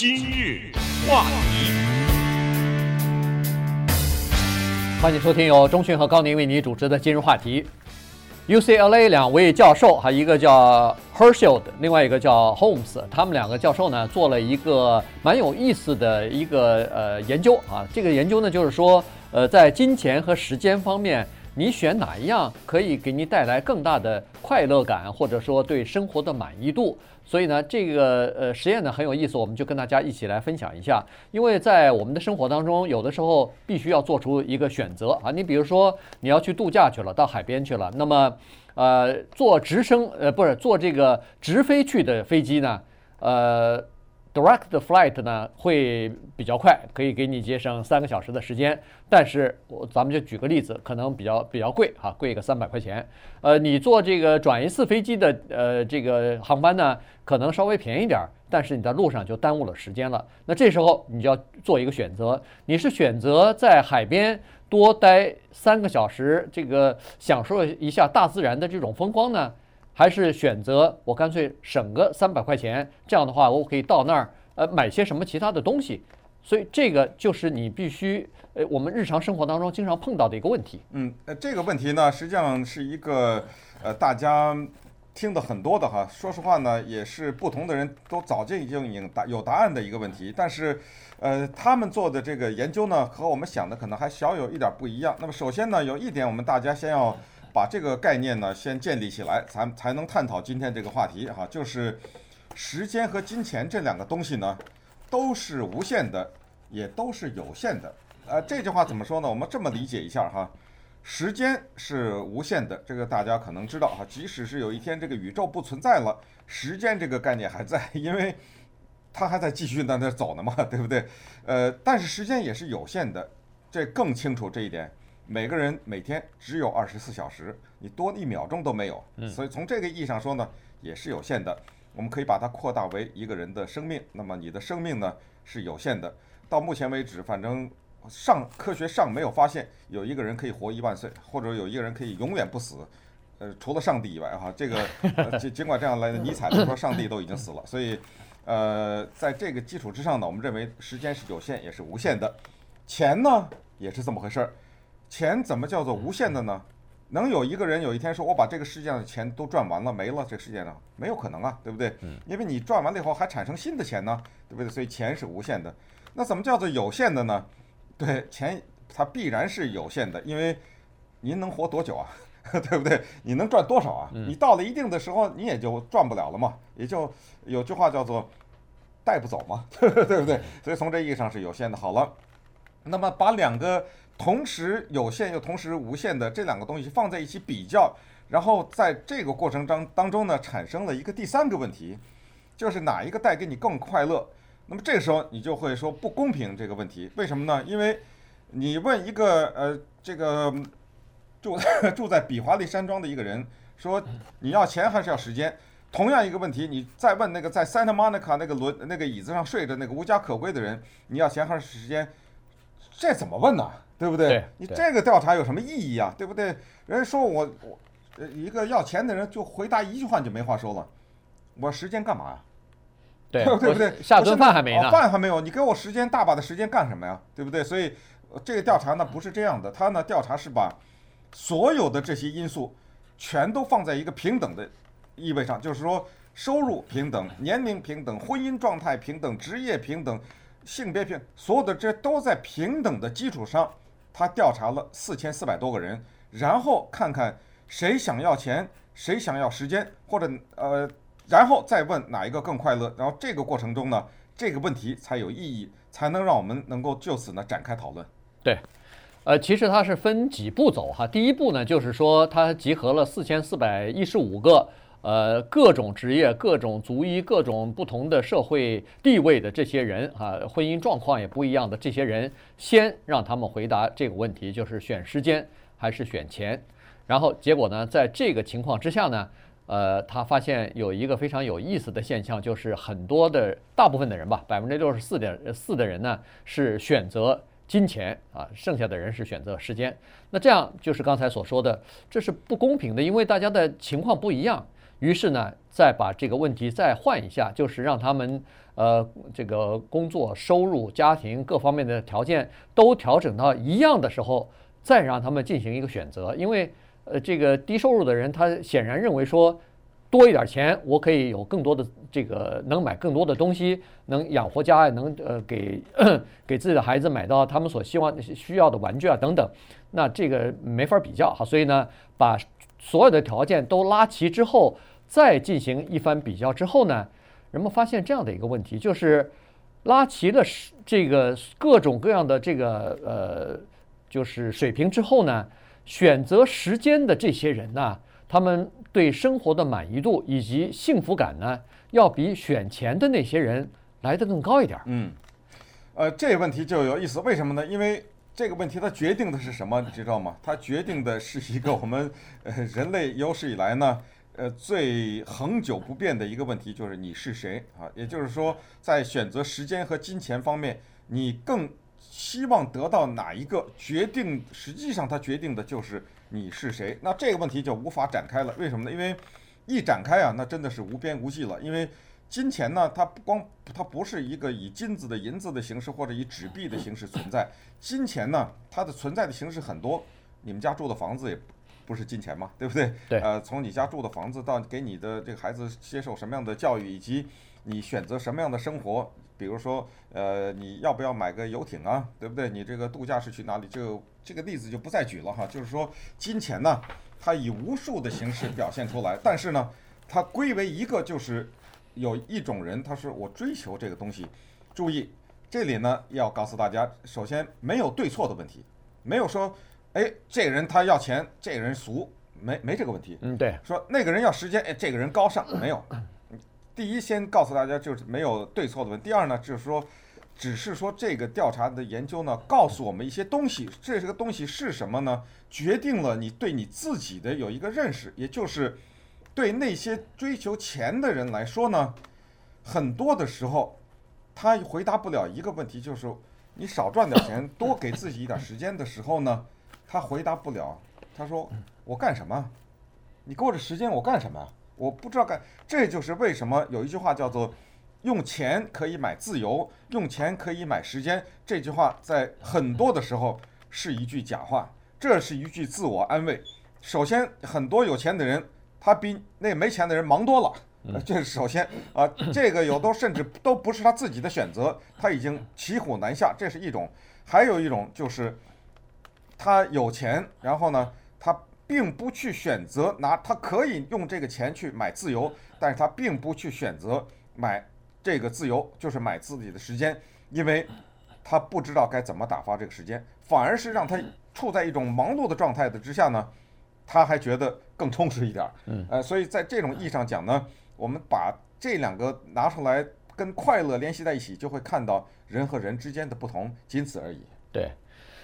今日话题，欢迎收听由钟迅和高宁为你主持的今日话题。UCLA 两位教授，哈，一个叫 Herschel，另外一个叫 Holmes，他们两个教授呢做了一个蛮有意思的一个呃研究啊。这个研究呢就是说，呃，在金钱和时间方面。你选哪一样可以给你带来更大的快乐感，或者说对生活的满意度？所以呢，这个呃实验呢很有意思，我们就跟大家一起来分享一下。因为在我们的生活当中，有的时候必须要做出一个选择啊。你比如说你要去度假去了，到海边去了，那么呃坐直升呃不是坐这个直飞去的飞机呢，呃。Direct flight 呢会比较快，可以给你节省三个小时的时间。但是我咱们就举个例子，可能比较比较贵哈，贵个三百块钱。呃，你坐这个转一次飞机的呃这个航班呢，可能稍微便宜点儿，但是你在路上就耽误了时间了。那这时候你就要做一个选择，你是选择在海边多待三个小时，这个享受一下大自然的这种风光呢？还是选择我干脆省个三百块钱，这样的话我可以到那儿呃买些什么其他的东西，所以这个就是你必须呃我们日常生活当中经常碰到的一个问题。嗯，呃这个问题呢实际上是一个呃大家听的很多的哈，说实话呢也是不同的人都早就已经已经答有答案的一个问题，但是呃他们做的这个研究呢和我们想的可能还小有一点不一样。那么首先呢有一点我们大家先要。把这个概念呢先建立起来，咱才能探讨今天这个话题哈，就是时间和金钱这两个东西呢，都是无限的，也都是有限的。呃，这句话怎么说呢？我们这么理解一下哈，时间是无限的，这个大家可能知道哈，即使是有一天这个宇宙不存在了，时间这个概念还在，因为它还在继续在那走呢嘛，对不对？呃，但是时间也是有限的，这更清楚这一点。每个人每天只有二十四小时，你多一秒钟都没有，所以从这个意义上说呢，也是有限的。我们可以把它扩大为一个人的生命，那么你的生命呢是有限的。到目前为止，反正上科学上没有发现有一个人可以活一万岁，或者有一个人可以永远不死。呃，除了上帝以外哈，这个尽尽管这样来，尼采都说上帝都已经死了。所以，呃，在这个基础之上呢，我们认为时间是有限也是无限的，钱呢也是这么回事儿。钱怎么叫做无限的呢？能有一个人有一天说：“我把这个世界上的钱都赚完了，没了，这个世界上没有可能啊，对不对？因为你赚完了以后还产生新的钱呢，对不对？所以钱是无限的。那怎么叫做有限的呢？对，钱它必然是有限的，因为您能活多久啊？对不对？你能赚多少啊？你到了一定的时候，你也就赚不了了嘛，也就有句话叫做带不走嘛，对不对？所以从这意义上是有限的。好了，那么把两个。同时有限又同时无限的这两个东西放在一起比较，然后在这个过程当当中呢，产生了一个第三个问题，就是哪一个带给你更快乐？那么这个时候你就会说不公平这个问题，为什么呢？因为你问一个呃这个住住在比华利山庄的一个人说你要钱还是要时间？同样一个问题，你再问那个在 Santa Monica 那个轮那个椅子上睡着那个无家可归的人，你要钱还是时间？这怎么问呢？对不对？对，你这个调查有什么意义啊？对不对？人家说我我呃一个要钱的人就回答一句话就没话说了，我时间干嘛呀？对，对不对？下顿饭还没呢，饭还没有，你给我时间大把的时间干什么呀？对不对？所以这个调查呢不是这样的，他呢调查是把所有的这些因素全都放在一个平等的意味上，就是说收入平等、年龄平等、婚姻状态平等、职业平等、性别平，所有的这都在平等的基础上。他调查了四千四百多个人，然后看看谁想要钱，谁想要时间，或者呃，然后再问哪一个更快乐。然后这个过程中呢，这个问题才有意义，才能让我们能够就此呢展开讨论。对，呃，其实它是分几步走哈。第一步呢，就是说它集合了四千四百一十五个。呃，各种职业、各种族裔、各种不同的社会地位的这些人啊，婚姻状况也不一样的这些人，先让他们回答这个问题，就是选时间还是选钱。然后结果呢，在这个情况之下呢，呃，他发现有一个非常有意思的现象，就是很多的大部分的人吧，百分之六十四点四的人呢是选择金钱啊，剩下的人是选择时间。那这样就是刚才所说的，这是不公平的，因为大家的情况不一样。于是呢，再把这个问题再换一下，就是让他们呃这个工作、收入、家庭各方面的条件都调整到一样的时候，再让他们进行一个选择。因为呃这个低收入的人，他显然认为说。多一点钱，我可以有更多的这个，能买更多的东西，能养活家，能呃给 给自己的孩子买到他们所希望需要的玩具啊等等。那这个没法比较哈，所以呢，把所有的条件都拉齐之后，再进行一番比较之后呢，人们发现这样的一个问题，就是拉齐了这个各种各样的这个呃就是水平之后呢，选择时间的这些人呢。他们对生活的满意度以及幸福感呢，要比选钱的那些人来得更高一点。嗯，呃，这个问题就有意思，为什么呢？因为这个问题它决定的是什么，你知道吗？它决定的是一个我们 呃人类有史以来呢，呃最恒久不变的一个问题，就是你是谁啊？也就是说，在选择时间和金钱方面，你更希望得到哪一个？决定实际上它决定的就是。你是谁？那这个问题就无法展开了。为什么呢？因为一展开啊，那真的是无边无际了。因为金钱呢，它不光它不是一个以金子的银子的形式或者以纸币的形式存在。金钱呢，它的存在的形式很多。你们家住的房子也不是金钱嘛，对不对？对。呃，从你家住的房子到给你的这个孩子接受什么样的教育，以及你选择什么样的生活，比如说，呃，你要不要买个游艇啊？对不对？你这个度假是去哪里？就这个例子就不再举了哈，就是说金钱呢，它以无数的形式表现出来，但是呢，它归为一个，就是有一种人，他说我追求这个东西。注意，这里呢要告诉大家，首先没有对错的问题，没有说，哎，这个人他要钱，这个人俗，没没这个问题。嗯，对。说那个人要时间，哎，这个人高尚，没有。第一，先告诉大家就是没有对错的问题。第二呢，就是说。只是说这个调查的研究呢，告诉我们一些东西，这个东西是什么呢？决定了你对你自己的有一个认识，也就是对那些追求钱的人来说呢，很多的时候他回答不了一个问题，就是你少赚点钱，多给自己一点时间的时候呢，他回答不了。他说我干什么？你给我这时间我干什么？我不知道干。这就是为什么有一句话叫做。用钱可以买自由，用钱可以买时间。这句话在很多的时候是一句假话，这是一句自我安慰。首先，很多有钱的人，他比那没钱的人忙多了。这是首先啊，这个有都甚至都不是他自己的选择，他已经骑虎难下，这是一种。还有一种就是，他有钱，然后呢，他并不去选择拿，他可以用这个钱去买自由，但是他并不去选择买。这个自由就是买自己的时间，因为他不知道该怎么打发这个时间，反而是让他处在一种忙碌的状态的之下呢，他还觉得更充实一点。嗯，呃，所以在这种意义上讲呢，我们把这两个拿出来跟快乐联系在一起，就会看到人和人之间的不同，仅此而已。对，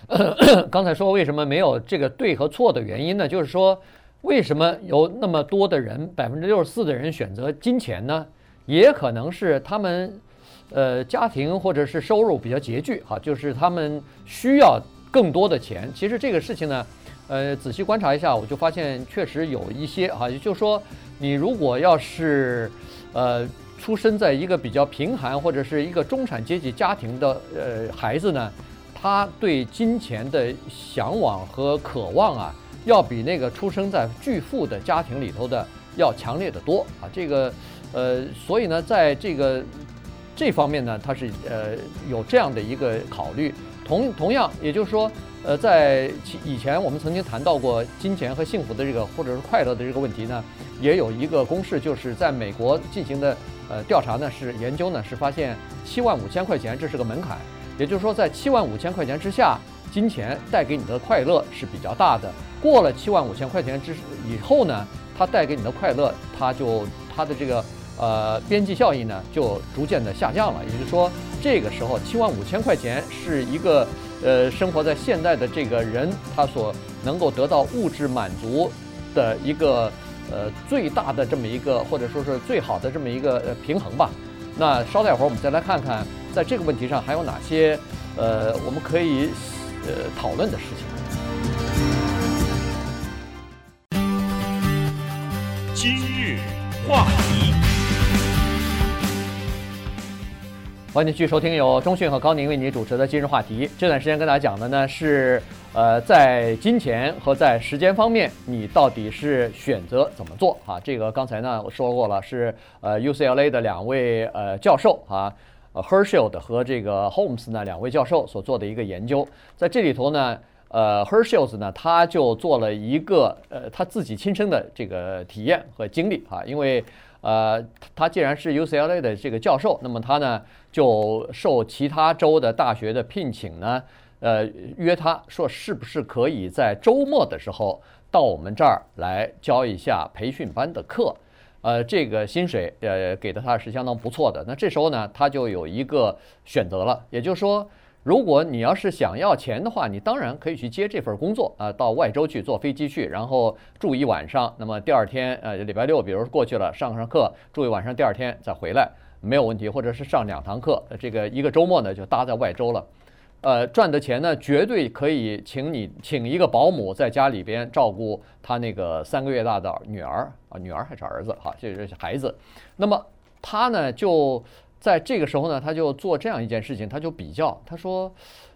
刚才说为什么没有这个对和错的原因呢？就是说，为什么有那么多的人，百分之六十四的人选择金钱呢？也可能是他们，呃，家庭或者是收入比较拮据哈，就是他们需要更多的钱。其实这个事情呢，呃，仔细观察一下，我就发现确实有一些哈，也就是说，你如果要是，呃，出生在一个比较贫寒或者是一个中产阶级家庭的呃孩子呢，他对金钱的向往和渴望啊，要比那个出生在巨富的家庭里头的要强烈的多啊，这个。呃，所以呢，在这个这方面呢，他是呃有这样的一个考虑。同同样，也就是说，呃，在以前我们曾经谈到过金钱和幸福的这个或者是快乐的这个问题呢，也有一个公式，就是在美国进行的呃调查呢，是研究呢是发现七万五千块钱这是个门槛，也就是说，在七万五千块钱之下，金钱带给你的快乐是比较大的。过了七万五千块钱之以后呢，它带给你的快乐，它就它的这个。呃，边际效益呢就逐渐的下降了，也就是说，这个时候七万五千块钱是一个呃生活在现代的这个人他所能够得到物质满足的一个呃最大的这么一个或者说是最好的这么一个呃平衡吧。那稍待会儿我们再来看看，在这个问题上还有哪些呃我们可以呃讨论的事情。今日。话题。欢迎继续收听由中讯和高宁为你主持的今日话题。这段时间跟大家讲的呢是，呃，在金钱和在时间方面，你到底是选择怎么做啊？这个刚才呢我说过了，是呃 UCLA 的两位呃教授啊，呃，Hershield 和这个 Holmes 呢两位教授所做的一个研究。在这里头呢，呃，Hershield 呢他就做了一个呃他自己亲身的这个体验和经历啊，因为。呃，他既然是 UCLA 的这个教授，那么他呢就受其他州的大学的聘请呢，呃，约他说是不是可以在周末的时候到我们这儿来教一下培训班的课，呃，这个薪水呃给的他是相当不错的。那这时候呢，他就有一个选择了，也就是说。如果你要是想要钱的话，你当然可以去接这份工作啊，到外州去坐飞机去，然后住一晚上。那么第二天，呃，礼拜六，比如过去了，上上课，住一晚上，第二天再回来，没有问题。或者是上两堂课，这个一个周末呢就搭在外州了，呃，赚的钱呢绝对可以请你请一个保姆在家里边照顾他那个三个月大的女儿啊，女儿还是儿子哈，这是孩子。那么他呢就。在这个时候呢，他就做这样一件事情，他就比较，他说，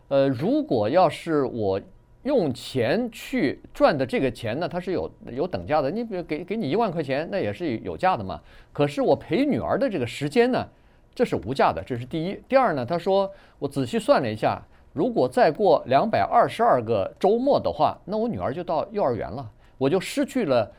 呃，如果要是我用钱去赚的这个钱呢，它是有有等价的。你比如给给你一万块钱，那也是有价的嘛。可是我陪女儿的这个时间呢，这是无价的，这是第一。第二呢，他说我仔细算了一下，如果再过两百二十二个周末的话，那我女儿就到幼儿园了，我就失去了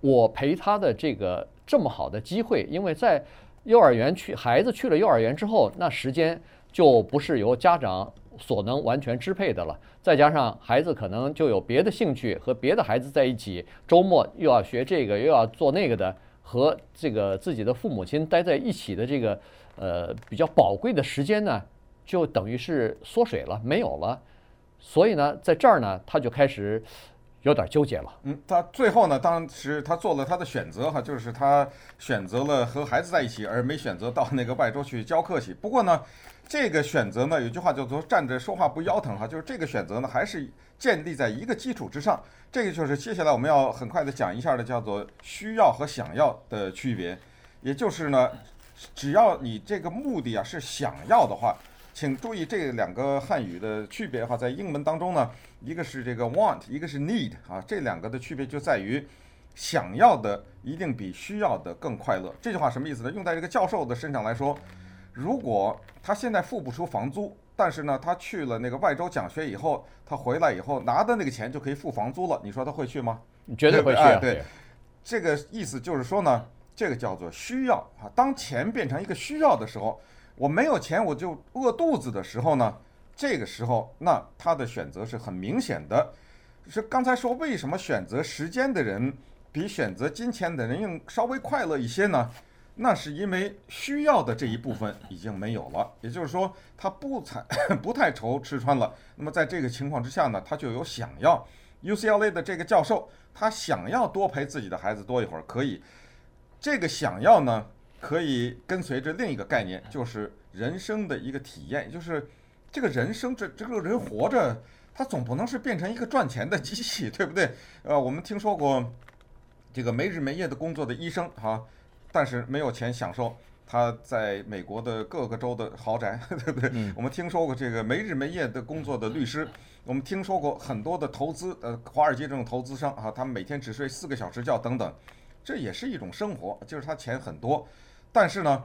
我陪她的这个这么好的机会，因为在。幼儿园去，孩子去了幼儿园之后，那时间就不是由家长所能完全支配的了。再加上孩子可能就有别的兴趣，和别的孩子在一起，周末又要学这个，又要做那个的，和这个自己的父母亲待在一起的这个呃比较宝贵的时间呢，就等于是缩水了，没有了。所以呢，在这儿呢，他就开始。有点纠结了。嗯，他最后呢，当时他做了他的选择哈，就是他选择了和孩子在一起，而没选择到那个外州去教课去。不过呢，这个选择呢，有句话叫做“站着说话不腰疼”哈，就是这个选择呢，还是建立在一个基础之上。这个就是接下来我们要很快的讲一下的，叫做需要和想要的区别。也就是呢，只要你这个目的啊是想要的话。请注意这两个汉语的区别哈，在英文当中呢，一个是这个 want，一个是 need 啊，这两个的区别就在于，想要的一定比需要的更快乐。这句话什么意思呢？用在这个教授的身上来说，如果他现在付不出房租，但是呢，他去了那个外州讲学以后，他回来以后拿的那个钱就可以付房租了，你说他会去吗？你绝对会去啊。对，这个意思就是说呢，这个叫做需要啊。当钱变成一个需要的时候。我没有钱，我就饿肚子的时候呢，这个时候，那他的选择是很明显的。是刚才说为什么选择时间的人比选择金钱的人用稍微快乐一些呢？那是因为需要的这一部分已经没有了，也就是说他不太 不太愁吃穿了。那么在这个情况之下呢，他就有想要。UCLA 的这个教授，他想要多陪自己的孩子多一会儿，可以。这个想要呢？可以跟随着另一个概念，就是人生的一个体验，就是这个人生这这个人活着，他总不能是变成一个赚钱的机器，对不对？呃，我们听说过这个没日没夜的工作的医生哈，但是没有钱享受他在美国的各个州的豪宅，对不对？我们听说过这个没日没夜的工作的律师，我们听说过很多的投资，呃，华尔街这种投资商啊，他们每天只睡四个小时觉等等，这也是一种生活，就是他钱很多。但是呢，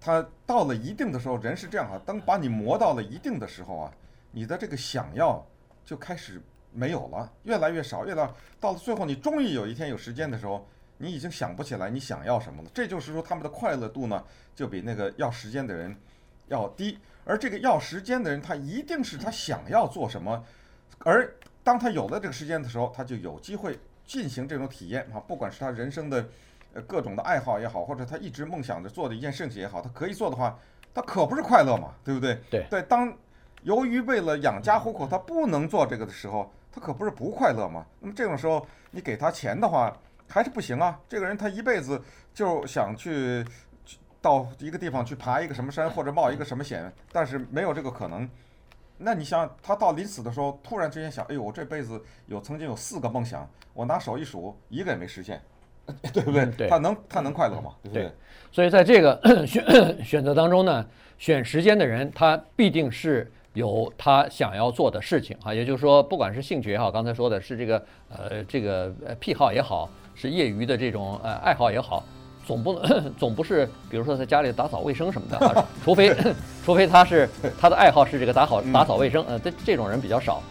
他到了一定的时候，人是这样啊，当把你磨到了一定的时候啊，你的这个想要就开始没有了，越来越少，越来到了最后，你终于有一天有时间的时候，你已经想不起来你想要什么了。这就是说，他们的快乐度呢，就比那个要时间的人要低。而这个要时间的人，他一定是他想要做什么，而当他有了这个时间的时候，他就有机会进行这种体验啊，不管是他人生的。各种的爱好也好，或者他一直梦想着做的一件事情也好，他可以做的话，他可不是快乐嘛，对不对？对对，当由于为了养家糊口，他不能做这个的时候，他可不是不快乐嘛。那么这种时候，你给他钱的话，还是不行啊。这个人他一辈子就想去到一个地方去爬一个什么山，或者冒一个什么险，但是没有这个可能。那你想，他到临死的时候，突然之间想，哎呦，我这辈子有曾经有四个梦想，我拿手一数，一个也没实现。对不对？嗯对他能他能快乐吗？对不对？对所以在这个 选 选择当中呢，选时间的人，他必定是有他想要做的事情啊。也就是说，不管是兴趣也好，刚才说的是这个呃这个呃癖好也好，是业余的这种呃爱好也好，总不能 总不是，比如说在家里打扫卫生什么的啊，除非除非他是他的爱好是这个打好打扫卫生，呃，这这种人比较少，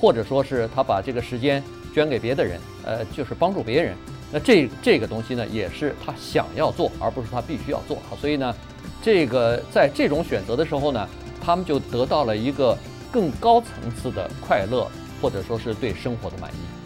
或者说是他把这个时间捐给别的人，呃，就是帮助别人。那这这个东西呢，也是他想要做，而不是他必须要做好。所以呢，这个在这种选择的时候呢，他们就得到了一个更高层次的快乐，或者说是对生活的满意。